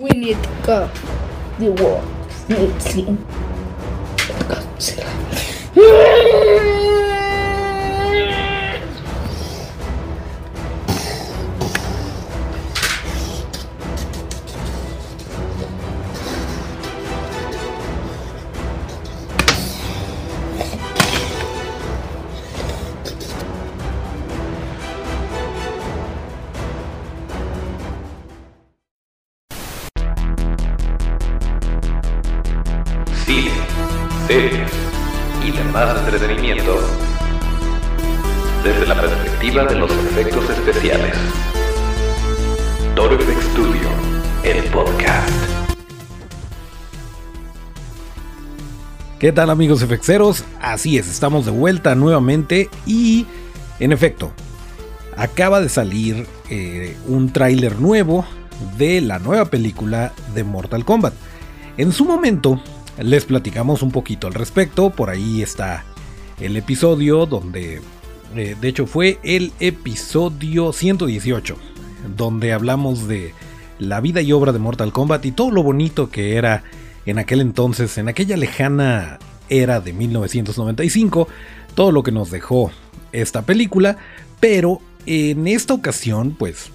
We need to go. The war needs you. Godzilla. ¿Qué tal amigos FXeros? Así es, estamos de vuelta nuevamente y en efecto, acaba de salir eh, un tráiler nuevo de la nueva película de Mortal Kombat. En su momento les platicamos un poquito al respecto, por ahí está el episodio donde, eh, de hecho fue el episodio 118, donde hablamos de la vida y obra de Mortal Kombat y todo lo bonito que era en aquel entonces, en aquella lejana era de 1995, todo lo que nos dejó esta película, pero en esta ocasión pues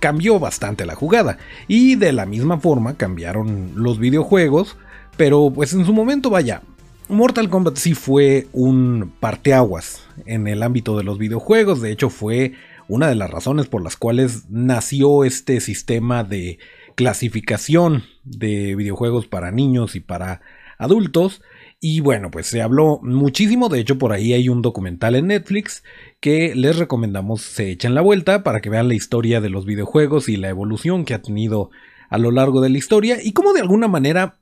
cambió bastante la jugada. Y de la misma forma cambiaron los videojuegos, pero pues en su momento vaya, Mortal Kombat sí fue un parteaguas en el ámbito de los videojuegos, de hecho fue una de las razones por las cuales nació este sistema de clasificación de videojuegos para niños y para adultos. Y bueno, pues se habló muchísimo, de hecho por ahí hay un documental en Netflix que les recomendamos se echen la vuelta para que vean la historia de los videojuegos y la evolución que ha tenido a lo largo de la historia. Y cómo de alguna manera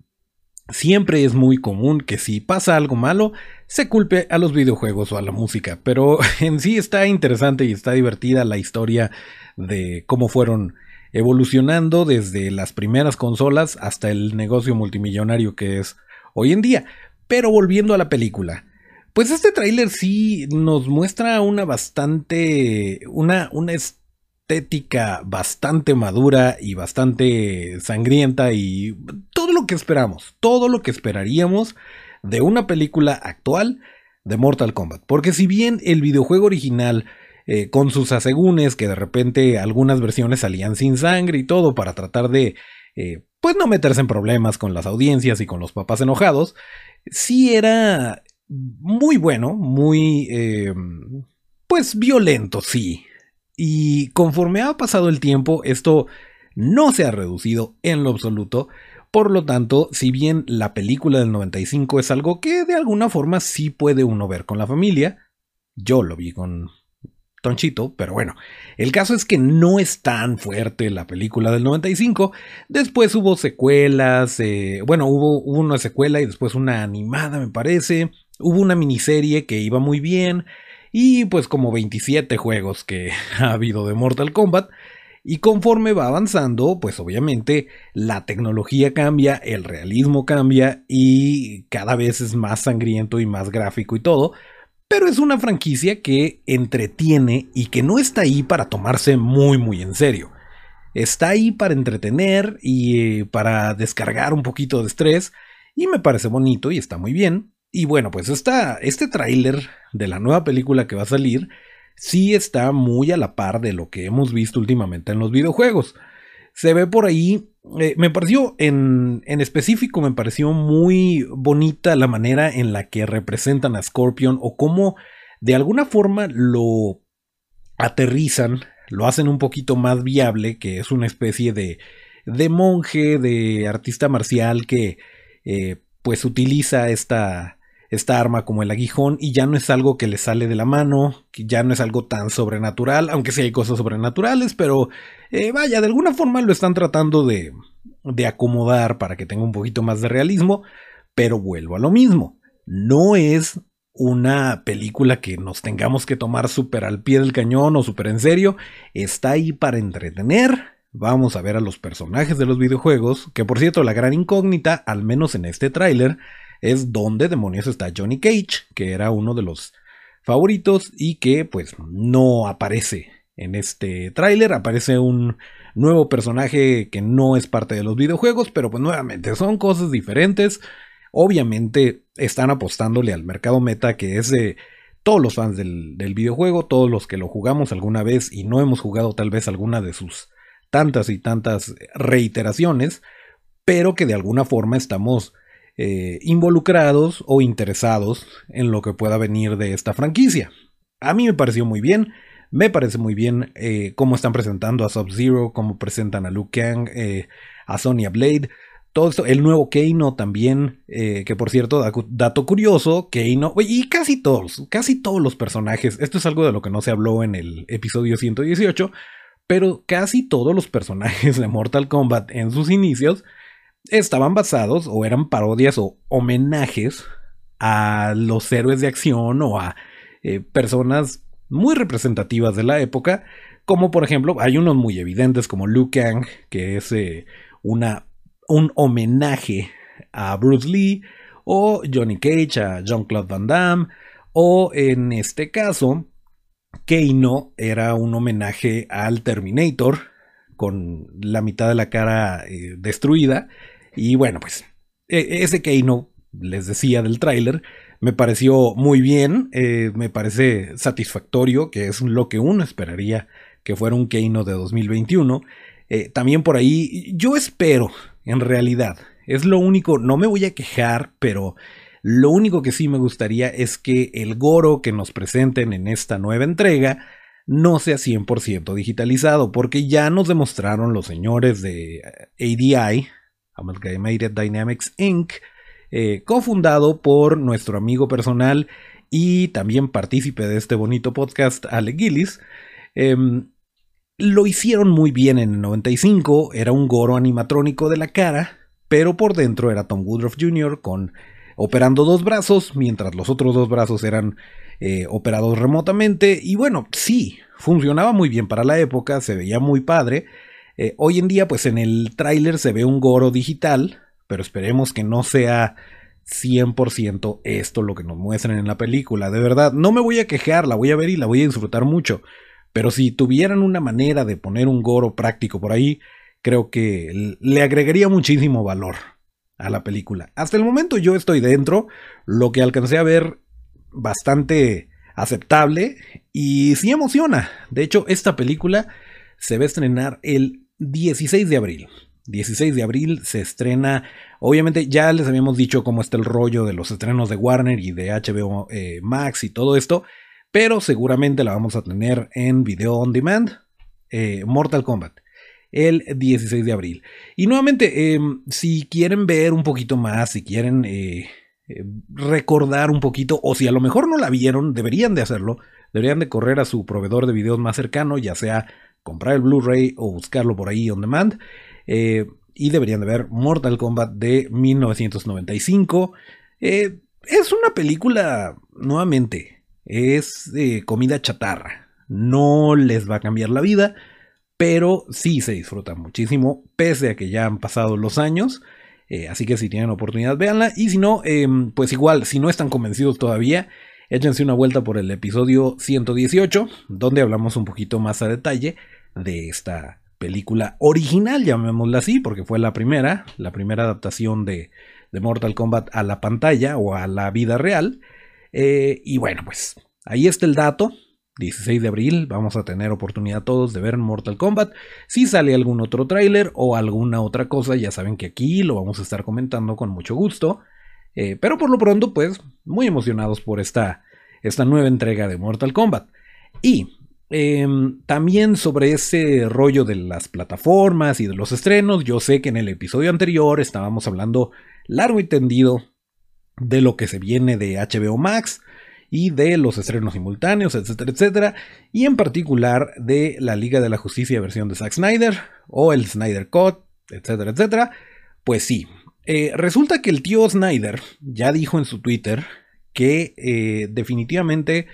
siempre es muy común que si pasa algo malo se culpe a los videojuegos o a la música, pero en sí está interesante y está divertida la historia de cómo fueron evolucionando desde las primeras consolas hasta el negocio multimillonario que es hoy en día. Pero volviendo a la película, pues este tráiler sí nos muestra una bastante, una, una estética bastante madura y bastante sangrienta y todo lo que esperamos, todo lo que esperaríamos de una película actual de Mortal Kombat. Porque si bien el videojuego original eh, con sus asegúnes, que de repente algunas versiones salían sin sangre y todo para tratar de, eh, pues no meterse en problemas con las audiencias y con los papás enojados, sí era muy bueno, muy, eh, pues violento, sí. Y conforme ha pasado el tiempo, esto no se ha reducido en lo absoluto. Por lo tanto, si bien la película del 95 es algo que de alguna forma sí puede uno ver con la familia, yo lo vi con Pero bueno, el caso es que no es tan fuerte la película del 95. Después hubo secuelas, eh, bueno, hubo una secuela y después una animada, me parece. Hubo una miniserie que iba muy bien y pues como 27 juegos que ha habido de Mortal Kombat. Y conforme va avanzando, pues obviamente la tecnología cambia, el realismo cambia y cada vez es más sangriento y más gráfico y todo. Pero es una franquicia que entretiene y que no está ahí para tomarse muy muy en serio. Está ahí para entretener y eh, para descargar un poquito de estrés y me parece bonito y está muy bien. Y bueno, pues esta, este tráiler de la nueva película que va a salir sí está muy a la par de lo que hemos visto últimamente en los videojuegos. Se ve por ahí, eh, me pareció en, en específico, me pareció muy bonita la manera en la que representan a Scorpion o cómo de alguna forma lo aterrizan, lo hacen un poquito más viable, que es una especie de, de monje, de artista marcial que eh, pues utiliza esta, esta arma como el aguijón y ya no es algo que le sale de la mano, que ya no es algo tan sobrenatural, aunque sí hay cosas sobrenaturales, pero eh, vaya, de alguna forma lo están tratando de, de acomodar para que tenga un poquito más de realismo, pero vuelvo a lo mismo, no es una película que nos tengamos que tomar súper al pie del cañón o súper en serio, está ahí para entretener. Vamos a ver a los personajes de los videojuegos, que por cierto la gran incógnita, al menos en este tráiler, es dónde demonios está Johnny Cage, que era uno de los favoritos y que pues no aparece en este tráiler, aparece un nuevo personaje que no es parte de los videojuegos, pero pues nuevamente son cosas diferentes. Obviamente están apostándole al mercado meta que es de todos los fans del, del, videojuego, todos los que lo jugamos alguna vez y no hemos jugado tal vez alguna de sus tantas y tantas reiteraciones, pero que de alguna forma estamos eh, involucrados o interesados en lo que pueda venir de esta franquicia. A mí me pareció muy bien. Me parece muy bien eh, cómo están presentando a Sub-Zero, cómo presentan a Luke Kang, eh, a Sonya Blade. Todo esto, el nuevo Keino también, que por cierto, dato curioso, Keino, y casi todos, casi todos los personajes, esto es algo de lo que no se habló en el episodio 118, pero casi todos los personajes de Mortal Kombat en sus inicios estaban basados o eran parodias o homenajes a los héroes de acción o a eh, personas muy representativas de la época, como por ejemplo hay unos muy evidentes como Liu Kang, que es eh, una, un homenaje a Bruce Lee, o Johnny Cage a Jean-Claude Van Damme, o en este caso, Keino era un homenaje al Terminator, con la mitad de la cara eh, destruida, y bueno, pues e, ese Keino, les decía del tráiler, me pareció muy bien, eh, me parece satisfactorio, que es lo que uno esperaría que fuera un Keino de 2021. Eh, también por ahí, yo espero, en realidad, es lo único, no me voy a quejar, pero lo único que sí me gustaría es que el Goro que nos presenten en esta nueva entrega no sea 100% digitalizado, porque ya nos demostraron los señores de ADI, Amalgamated Dynamics Inc., eh, cofundado por nuestro amigo personal y también partícipe de este bonito podcast, Ale Gillis. Em, lo hicieron muy bien en el 95, era un goro animatrónico de la cara, pero por dentro era Tom Woodruff Jr. con operando dos brazos, mientras los otros dos brazos eran eh, operados remotamente. Y bueno, sí, funcionaba muy bien para la época, se veía muy padre. Eh, hoy en día, pues en el tráiler se ve un Goro digital, pero esperemos que no sea 100% esto lo que nos muestran en la película. De verdad, no me voy a quejar, la voy a ver y la voy a disfrutar mucho. Pero si tuvieran una manera de poner un Goro práctico por ahí, creo que le agregaría muchísimo valor a la película. Hasta el momento yo estoy dentro, lo que alcancé a ver bastante aceptable y sí emociona. De hecho, esta película se va a estrenar el 16 de abril. 16 de abril se estrena. Obviamente ya les habíamos dicho cómo está el rollo de los estrenos de Warner y de HBO eh, Max y todo esto. Pero seguramente la vamos a tener en video on demand. Eh, Mortal Kombat. El 16 de abril. Y nuevamente, em, si quieren ver un poquito más, si quieren eh, recordar un poquito, o si a lo mejor no la vieron, deberían de hacerlo. Deberían de correr a su proveedor de videos más cercano, ya sea comprar el Blu-ray o buscarlo por ahí on demand. Eh, y deberían de ver Mortal Kombat de 1995. Eh, es una película, nuevamente, es comida chatarra. No les va a cambiar la vida, pero sí se disfruta muchísimo, pese a que ya han pasado los años. Eh, así que si tienen oportunidad, véanla. Y si no, em, pues igual, si no están convencidos todavía, échense una vuelta por el episodio 118, donde hablamos un poquito más a detalle de esta película original, llamémosla así, porque fue la primera, la primera adaptación de, Mortal Kombat a la pantalla o a la vida real. Eh, y bueno, pues ahí está el dato. 16 de abril vamos a tener oportunidad todos de ver Mortal Kombat. Si sale algún otro tráiler o alguna otra cosa, ya saben que aquí lo vamos a estar comentando con mucho gusto. Eh, pero por lo pronto, pues muy emocionados por esta, esta nueva entrega de Mortal Kombat. Y Em, también sobre ese rollo de las plataformas y de los estrenos, yo sé que en el episodio anterior estábamos hablando largo y tendido de lo que se viene de HBO Max y de los estrenos simultáneos, etcétera, etcétera, y en particular de la Liga de la Justicia versión de Zack Snyder o el Snyder Cut, etcétera, etcétera. Pues sí, eh, resulta que el tío Snyder ya dijo en su Twitter que eh, definitivamente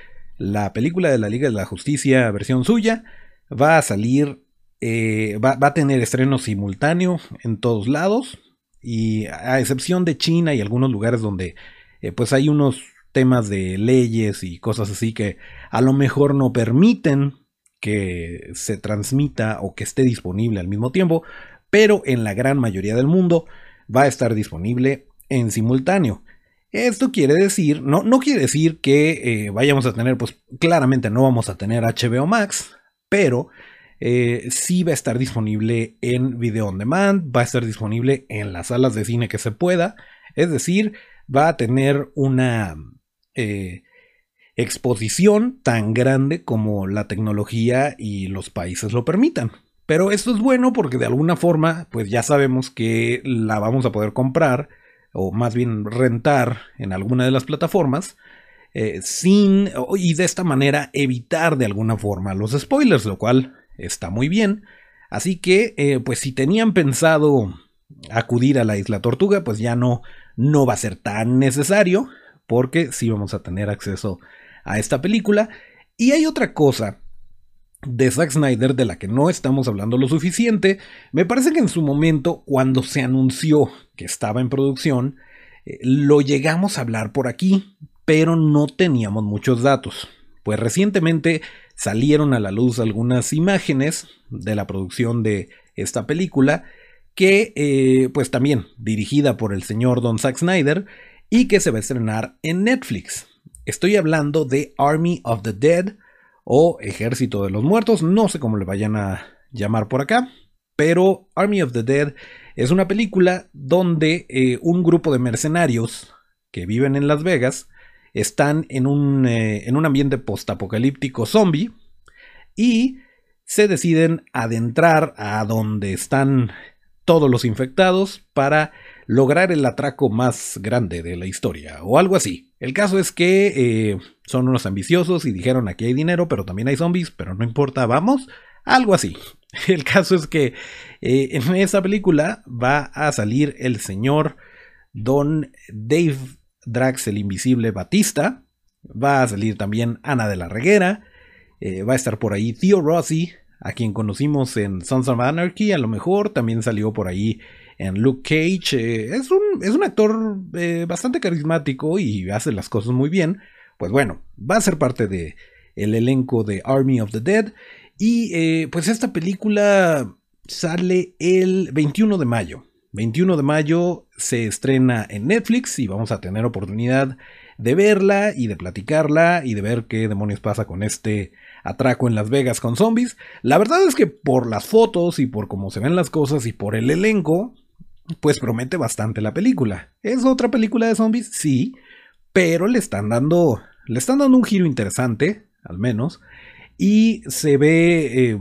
la película de la Liga de la Justicia, versión suya, va a salir, eh, va, a tener estreno simultáneo en todos lados, y a excepción de China y algunos lugares donde eh, pues hay unos temas de leyes y cosas así que a lo mejor no permiten que se transmita o que esté disponible al mismo tiempo, pero en la gran mayoría del mundo va a estar disponible en simultáneo. Esto quiere decir, no, no quiere decir que eh, vayamos a tener, pues claramente no vamos a tener HBO Max, pero eh, sí va a estar disponible en video on demand, va a estar disponible en las salas de cine que se pueda, es decir, va a tener una eh, exposición tan grande como la tecnología y los países lo permitan. Pero esto es bueno porque de alguna forma, pues ya sabemos que la vamos a poder comprar o más bien rentar en alguna de las plataformas, eh, sin, y de esta manera evitar de alguna forma los spoilers, lo cual está muy bien. Así que, eh, pues si tenían pensado acudir a la isla Tortuga, pues ya no, no va a ser tan necesario, porque sí vamos a tener acceso a esta película. Y hay otra cosa de Zack Snyder de la que no estamos hablando lo suficiente. Me parece que en su momento, cuando se anunció que estaba en producción, eh, lo llegamos a hablar por aquí, pero no teníamos muchos datos. Pues recientemente salieron a la luz algunas imágenes de la producción de esta película, que eh, pues también dirigida por el señor Don Zack Snyder y que se va a estrenar en Netflix. Estoy hablando de Army of the Dead, o Ejército de los Muertos, no sé cómo le vayan a llamar por acá, pero Army of the Dead es una película donde eh, un grupo de mercenarios que viven en Las Vegas están en un, eh, en un ambiente postapocalíptico zombie y se deciden adentrar a donde están todos los infectados para lograr el atraco más grande de la historia, o algo así. El caso es que eh, son unos ambiciosos y dijeron aquí hay dinero, pero también hay zombies, pero no importa, vamos, algo así. El caso es que eh, en esa película va a salir el señor Don Dave Drax, el invisible Batista, va a salir también Ana de la Reguera, eh, va a estar por ahí Theo Rossi, a quien conocimos en Sons of Anarchy, a lo mejor también salió por ahí en Luke Cage. Eh, es, un, es, un, actor eh, bastante carismático y hace las cosas muy bien. Pues bueno, va a ser parte de el elenco de Army of the Dead. Y eh, pues esta película sale el 21 de mayo. 21 de mayo se estrena en Netflix y vamos a tener oportunidad de verla y de platicarla y de ver qué demonios pasa con este atraco en Las Vegas con zombies. La verdad es que por las fotos y por cómo se ven las cosas y por el elenco, pues promete bastante la película. ¿Es otra película de zombies? Sí, pero le están dando, le están dando un giro interesante, al menos, y se ve, eh,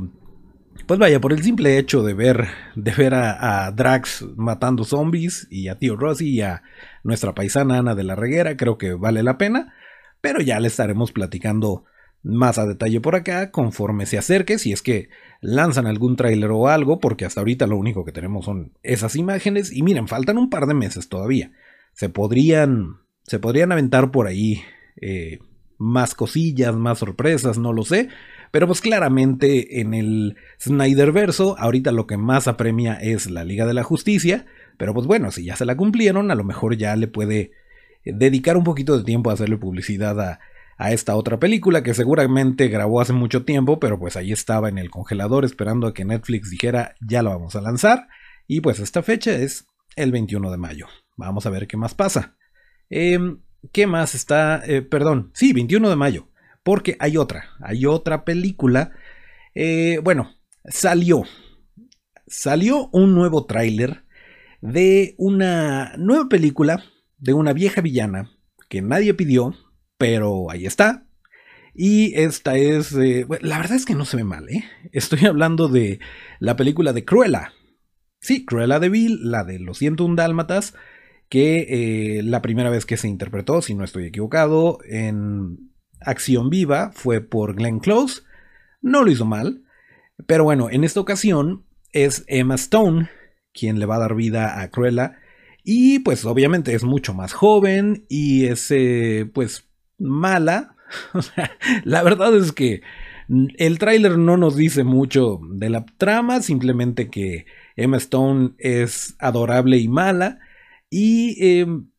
pues vaya, por el simple hecho de ver, de ver a, Drax matando zombies y a Tío Rossi y a nuestra paisana Ana de la Reguera, creo que vale la pena, pero ya le estaremos platicando más a detalle por acá conforme se acerque, si es que lanzan algún tráiler o algo, porque hasta ahorita lo único que tenemos son esas imágenes. Y miren, faltan un par de meses todavía. Se podrían, se podrían aventar por ahí eh, más cosillas, más sorpresas, no lo sé, pero pues claramente en el Snyder verso, ahorita lo que más apremia es la Liga de la Justicia, pero pues bueno, si ya se la cumplieron, a lo mejor ya le puede dedicar un poquito de tiempo a hacerle publicidad a a esta otra película que seguramente grabó hace mucho tiempo, pero pues ahí estaba en el congelador esperando a que Netflix dijera ya lo vamos a lanzar. Y pues esta fecha es el 21 de mayo. Vamos a ver qué más pasa. Em, ¿Qué más está? Eh, perdón, sí, 21 de mayo. Porque hay otra, hay otra película. Eh, bueno, salió. Salió un nuevo tráiler de una nueva película de una vieja villana que nadie pidió, pero ahí está. Y esta es, eh, la verdad es que no se ve mal, ¿eh? Estoy hablando de la película de Cruella. Sí, Cruella de Vil, la de Los 101 Dálmatas, que eh, la primera vez que se interpretó, si no estoy equivocado, en Acción Viva fue por Glenn Close. No lo hizo mal, pero bueno, en esta ocasión es Emma Stone quien le va a dar vida a Cruella. Y pues obviamente es mucho más joven y es eh, pues mala. la verdad es que el tráiler no nos dice mucho de la trama, simplemente que Emma Stone es adorable y mala. Y em,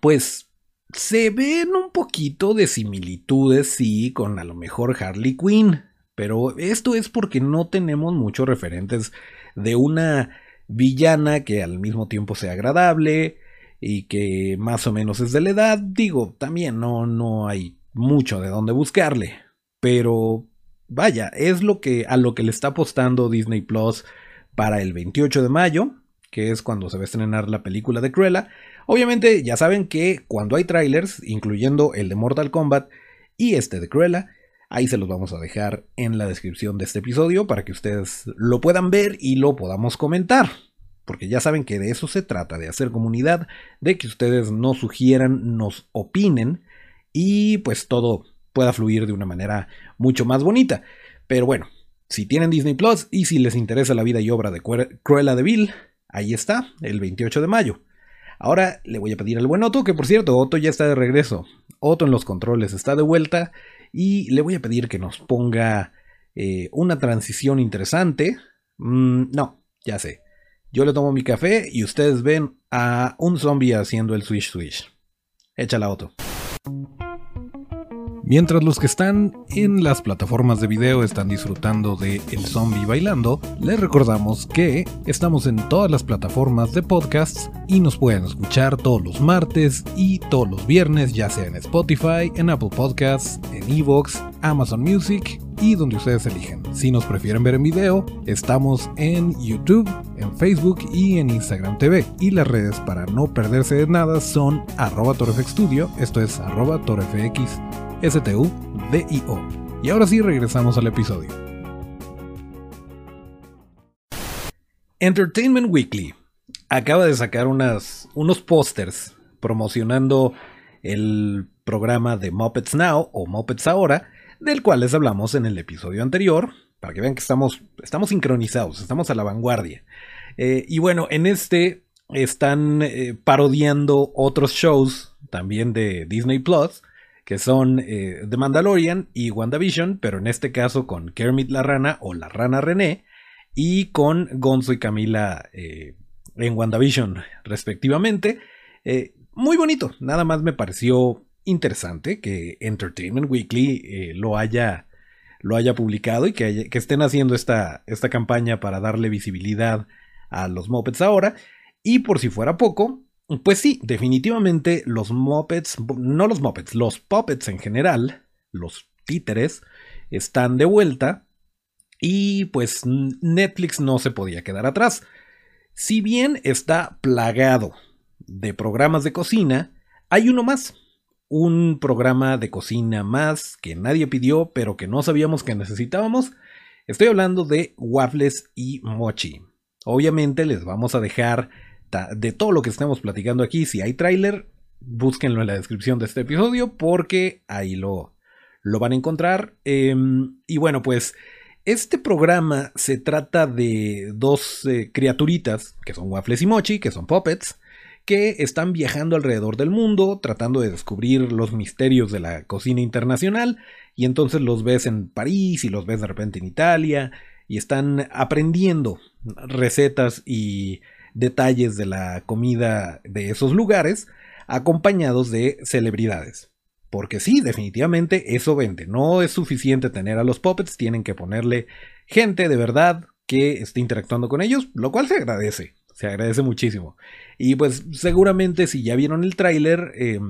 pues se ven un poquito de similitudes, sí, con a lo mejor Harley Quinn. Pero esto es porque no tenemos muchos referentes de una villana que al mismo tiempo sea agradable y que más o menos es de la edad. Digo, también no, no hay mucho de dónde buscarle. Pero vaya, es lo que a lo que le está apostando Disney Plus para el 28 de mayo, que es cuando se va a estrenar la película de Cruella. Obviamente ya saben que cuando hay trailers, incluyendo el de Mortal Kombat y este de Cruella, ahí se los vamos a dejar en la descripción de este episodio para que ustedes lo puedan ver y lo podamos comentar. Porque ya saben que de eso se trata, de hacer comunidad, de que ustedes nos sugieran, nos opinen y pues todo pueda fluir de una manera mucho más bonita. Pero bueno, si tienen Disney Plus y si les interesa la vida y obra de Cruella de Vil, ahí está, el 28 de mayo. Ahora le voy a pedir al buen Otto, que por cierto, Otto ya está de regreso. Otto en los controles está de vuelta y le voy a pedir que nos ponga eh, una transición interesante. Mm, no, ya sé. Yo le tomo mi café y ustedes ven a un zombie haciendo el swish swish. Échala, Otto. Mientras los que están en las plataformas de video están disfrutando de El Zombie Bailando, les recordamos que estamos en todas las plataformas de podcasts y nos pueden escuchar todos los martes y todos los viernes, ya sea en Spotify, en Apple Podcasts, en Evox, Amazon Music y donde ustedes eligen. Si nos prefieren ver en video, estamos en YouTube, en Facebook y en Instagram TV. Y las redes para no perderse de nada son arroba esto es arroba torfx S-T-U-D-I-O. Y ahora sí regresamos al episodio. Entertainment Weekly acaba de sacar unas, unos pósters promocionando el programa de Muppets Now o Muppets Ahora, del cual les hablamos en el episodio anterior, para que vean que estamos, estamos sincronizados, estamos a la vanguardia. Eh, y bueno, en este están eh, parodiando otros shows también de Disney Plus, que son eh, The Mandalorian y WandaVision, pero en este caso con Kermit la Rana o la Rana René, y con Gonzo y Camila eh, en WandaVision, respectivamente. Eh, muy bonito, nada más me pareció interesante que Entertainment Weekly lo, haya, lo haya publicado y que, estén haciendo esta, esta campaña para darle visibilidad a los mopeds ahora. Y por si fuera poco, pues sí, definitivamente los Muppets, no los Muppets, los Puppets en general, los títeres, están de vuelta y pues Netflix no se podía quedar atrás. Si bien está plagado de programas de cocina, hay uno más. Un programa de cocina más que nadie pidió, pero que no sabíamos que necesitábamos. Estoy hablando de waffles y mochi. Obviamente les vamos a dejar de todo lo que estamos platicando aquí. Si hay tráiler, búsquenlo en la descripción de este episodio porque ahí lo, lo van a encontrar. Em, y bueno, pues este programa se trata de dos eh, criaturitas, que son Waffles y Mochi, que son puppets, que están viajando alrededor del mundo tratando de descubrir los misterios de la cocina internacional. Y entonces los ves en París y los ves de repente en Italia y están aprendiendo recetas y detalles de la comida de esos lugares, acompañados de celebridades. Porque sí, definitivamente eso vende. No es suficiente tener a los puppets, tienen que ponerle gente de verdad que esté interactuando con ellos, lo cual se agradece, se agradece muchísimo. Y pues seguramente si ya vieron el tráiler, eh,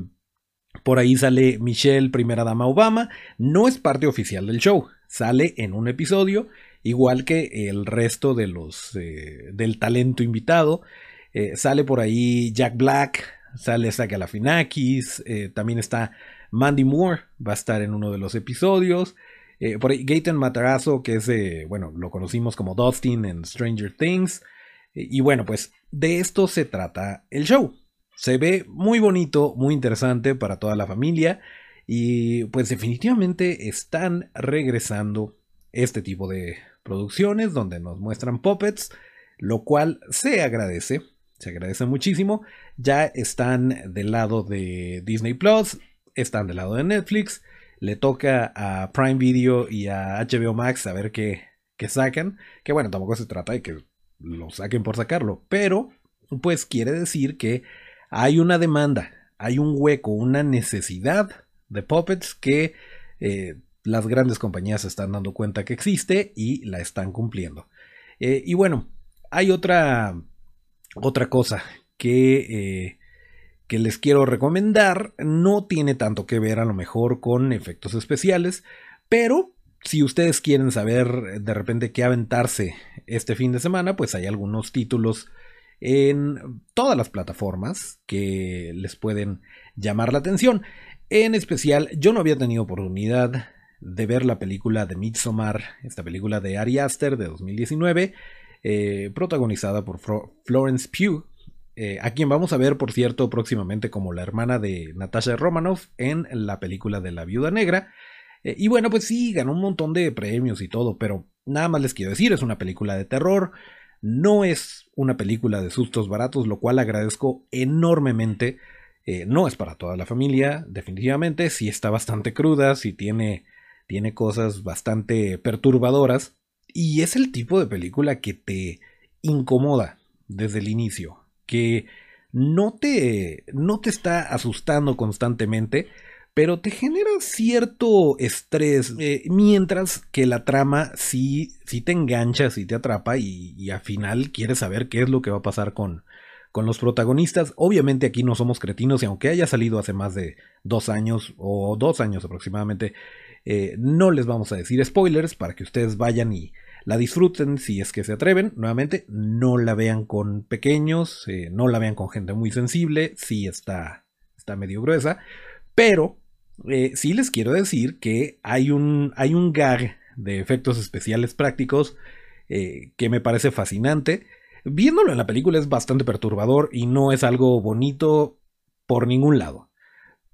por ahí sale Michelle, primera dama Obama, no es parte oficial del show, sale en un episodio igual que el resto de los eh, del talento invitado. Eh, sale por ahí Jack Black, sale Sakalafinakis, eh, también está Mandy Moore, va a estar en uno de los episodios. por ahí Gaten Matarazzo, que es, bueno, lo conocimos como Dustin en Stranger Things. y bueno, pues de esto se trata el show. Se ve muy bonito, muy interesante para toda la familia. Y pues definitivamente están regresando este tipo de producciones donde nos muestran puppets, lo cual se agradece, se agradece muchísimo. Ya están del lado de Disney Plus, están del lado de Netflix. Le toca a Prime Video y a HBO Max a ver qué, sacan. Que bueno, tampoco se trata de que lo saquen por sacarlo, pero pues quiere decir que hay una demanda, hay un hueco, una necesidad de puppets que eh, las grandes compañías se están dando cuenta que existe y la están cumpliendo. Eh, y bueno, hay otra, otra cosa que, eh, que les quiero recomendar. No tiene tanto que ver a lo mejor con efectos especiales, pero si ustedes quieren saber de repente qué aventarse este fin de semana, pues hay algunos títulos en todas las plataformas que les pueden llamar la atención. En especial, yo no había tenido oportunidad de ver la película de Midsommar, esta película de Ari Aster de 2019, eh, protagonizada por Florence Pugh, eh, a quien vamos a ver, por cierto, próximamente como la hermana de Natasha Romanoff en la película de La Viuda Negra. Eh, y bueno, pues sí, ganó un montón de premios y todo, pero nada más les quiero decir, es una película de terror, no es una película de sustos baratos, lo cual agradezco enormemente. no es para toda la familia, definitivamente, sí está bastante cruda, sí tiene tiene cosas bastante perturbadoras y es el tipo de película que te incomoda desde el inicio, que no te, no te está asustando constantemente, pero te genera cierto estrés, eh, mientras que la trama sí, sí te engancha, sí te atrapa y, y, al final quieres saber qué es lo que va a pasar con, con los protagonistas. Obviamente aquí no somos cretinos y aunque haya salido hace más de dos años o dos años aproximadamente, eh, no les vamos a decir spoilers para que ustedes vayan y la disfruten si es que se atreven. Nuevamente, no la vean con pequeños, eh, no la vean con gente muy sensible, sí está, está medio gruesa, pero eh, sí les quiero decir que hay un, hay un gag de efectos especiales prácticos que me parece fascinante. Viéndolo en la película es bastante perturbador y no es algo bonito por ningún lado.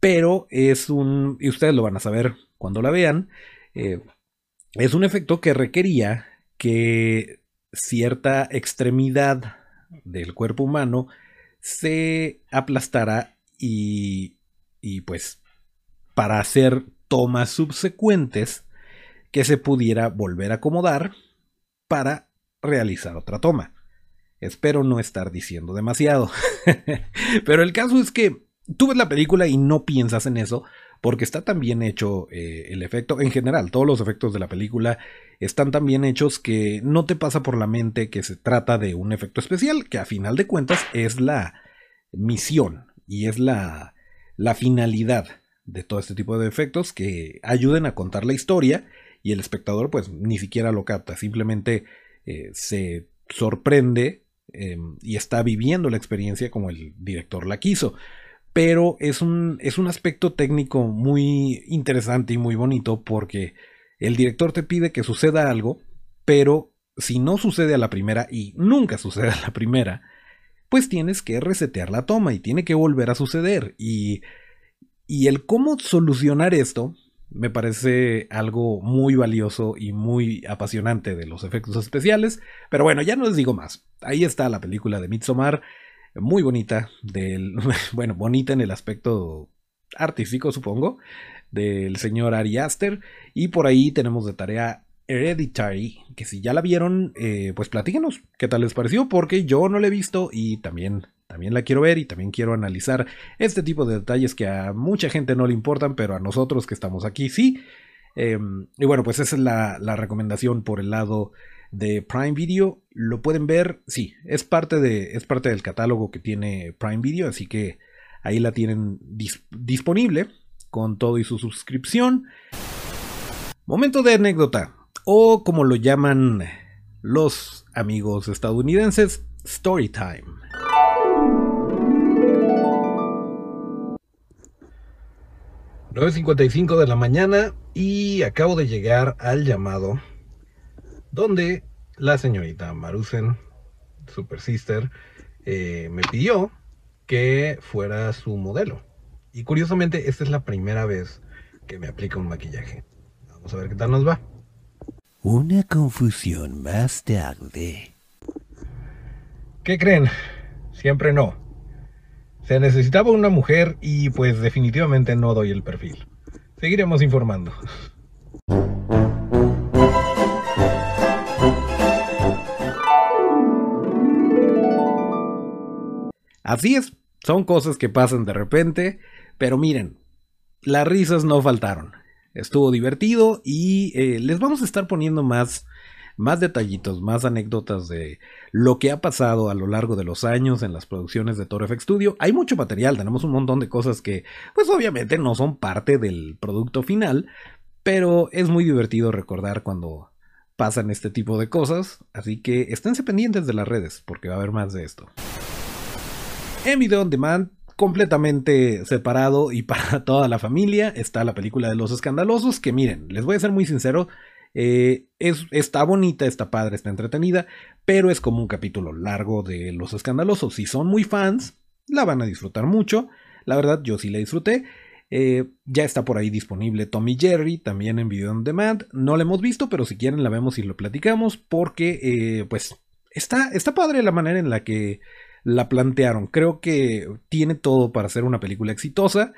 Pero es un, y ustedes lo van a saber cuando la vean, eh, es un efecto que requería que cierta extremidad del cuerpo humano se aplastara y, y pues para hacer tomas subsecuentes que se pudiera volver a acomodar para realizar otra toma. Espero no estar diciendo demasiado. Pero el caso es que tú ves la película y no piensas en eso porque está tan bien hecho eh, el efecto, en general, todos los efectos de la película están tan bien hechos que no te pasa por la mente que se trata de un efecto especial, que a final de cuentas es la misión y es la, finalidad de todo este tipo de efectos que ayuden a contar la historia y el espectador pues ni siquiera lo capta, simplemente eh, se sorprende em, y está viviendo la experiencia como el director la quiso pero es un, es un aspecto técnico muy interesante y muy bonito porque el director te pide que suceda algo, pero si no sucede a la primera y nunca sucede a la primera, pues tienes que resetear la toma y tiene que volver a suceder. Y, y el cómo solucionar esto me parece algo muy valioso y muy apasionante de los efectos especiales. Pero bueno, ya no les digo más. Ahí está la película de Midsommar muy bonita, del, bueno, bonita en el aspecto artístico, supongo, del señor Ari Aster. Y por ahí tenemos de tarea Hereditary, que si ya la vieron, eh, pues platíquenos qué tal les pareció, porque yo no la he visto y también, también la quiero ver y también quiero analizar este tipo de detalles que a mucha gente no le importan, pero a nosotros que estamos aquí sí. Em, y bueno, pues esa es la, la recomendación por el lado de Prime Video. Lo pueden ver, sí, es parte, de, es parte del catálogo que tiene Prime Video, así que ahí la tienen disponible con todo y su suscripción. Momento de anécdota, o como lo llaman los amigos estadounidenses, story time. ...9.55 de la mañana y acabo de llegar al llamado donde la señorita Marusen, Super Sister, eh, me pidió que fuera su modelo. Y curiosamente, esta es la primera vez que me aplica un maquillaje. Vamos a ver qué tal nos va. Una confusión más tarde. ¿Qué creen? Siempre no. Se necesitaba una mujer y pues definitivamente no doy el perfil. Seguiremos informando. Así es, son cosas que pasan de repente, pero miren, las risas no faltaron. estuvo divertido y eh, les vamos a estar poniendo más, más detallitos, más anécdotas de lo que ha pasado a lo largo de los años en las producciones de Toro FX Studio. Hay mucho material, tenemos un montón de cosas que pues obviamente no son parte del producto final, pero es muy divertido recordar cuando pasan este tipo de cosas, así que esténse pendientes de las redes porque va a haber más de esto. En Video On Demand, completamente separado y para toda la familia, está la película de los escandalosos, que miren, les voy a ser muy sincero, eh, es, está bonita, está padre, está entretenida, pero es como un capítulo largo de Los Escandalosos. Si son muy fans, la van a disfrutar mucho. La verdad, yo sí la disfruté. Eh, ya está por ahí disponible Tommy Jerry, también en Video on Demand. No la hemos visto, pero si quieren la vemos y lo platicamos, porque eh, pues está, está padre la manera en la que la plantearon. Creo que tiene todo para ser una película exitosa.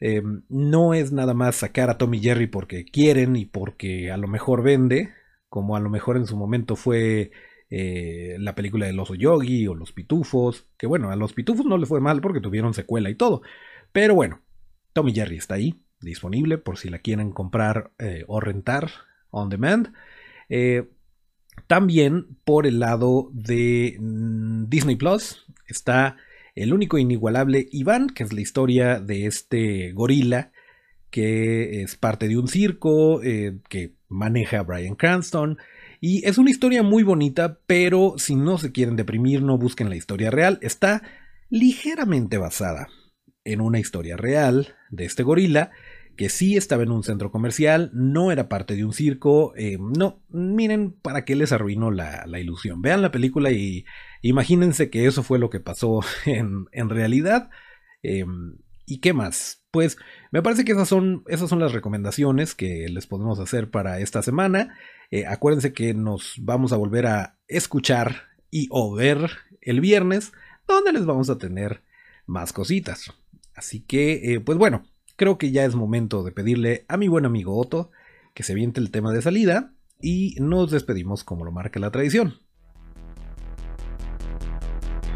Eh, no es nada más sacar a Tommy Jerry porque quieren y porque a lo mejor vende, como a lo mejor en su momento fue la película del oso yogi o los pitufos, que bueno, a los pitufos no le fue mal porque tuvieron secuela y todo. Pero bueno, Tommy Jerry está ahí, disponible por si la quieren comprar eh, o rentar on demand. Eh, también por el lado de mm, Disney Plus está el único inigualable Iván, que es la historia de este gorila que es parte de un circo eh, que maneja Brian Cranston. Y es una historia muy bonita, pero si no se quieren deprimir, no busquen la historia real. Está ligeramente basada en una historia real de este gorila que sí estaba en un centro comercial, no era parte de un circo, eh, no, miren para qué les arruinó la, ilusión. Vean la película y imagínense que eso fue lo que pasó en, realidad. Em, ¿Y qué más? Pues me parece que esas son, esas son las recomendaciones que les podemos hacer para esta semana. Eh, acuérdense que nos vamos a volver a escuchar y o ver el viernes, donde les vamos a tener más cositas. Así que, eh, pues bueno, creo que ya es momento de pedirle a mi buen amigo Otto que se viente el tema de salida y nos despedimos como lo marca la tradición.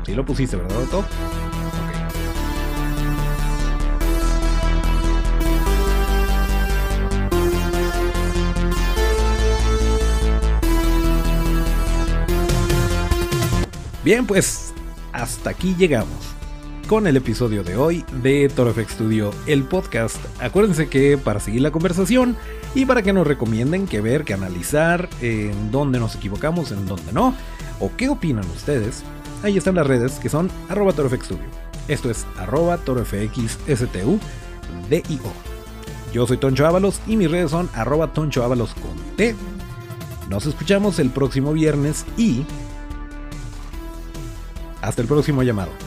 Sí lo pusiste, ¿verdad, Otto? Bien, pues hasta aquí llegamos con el episodio de hoy de ToroFX Studio, el podcast. Acuérdense que para seguir la conversación y para que nos recomienden qué ver, qué analizar, en dónde nos equivocamos, en dónde no, o qué opinan ustedes, ahí están las redes que son arroba Studio. Esto es arroba torofxstu Yo soy Toncho Ábalos y mis redes son arroba Toncho Ábalos con T. Nos escuchamos el próximo viernes y hasta el próximo llamado.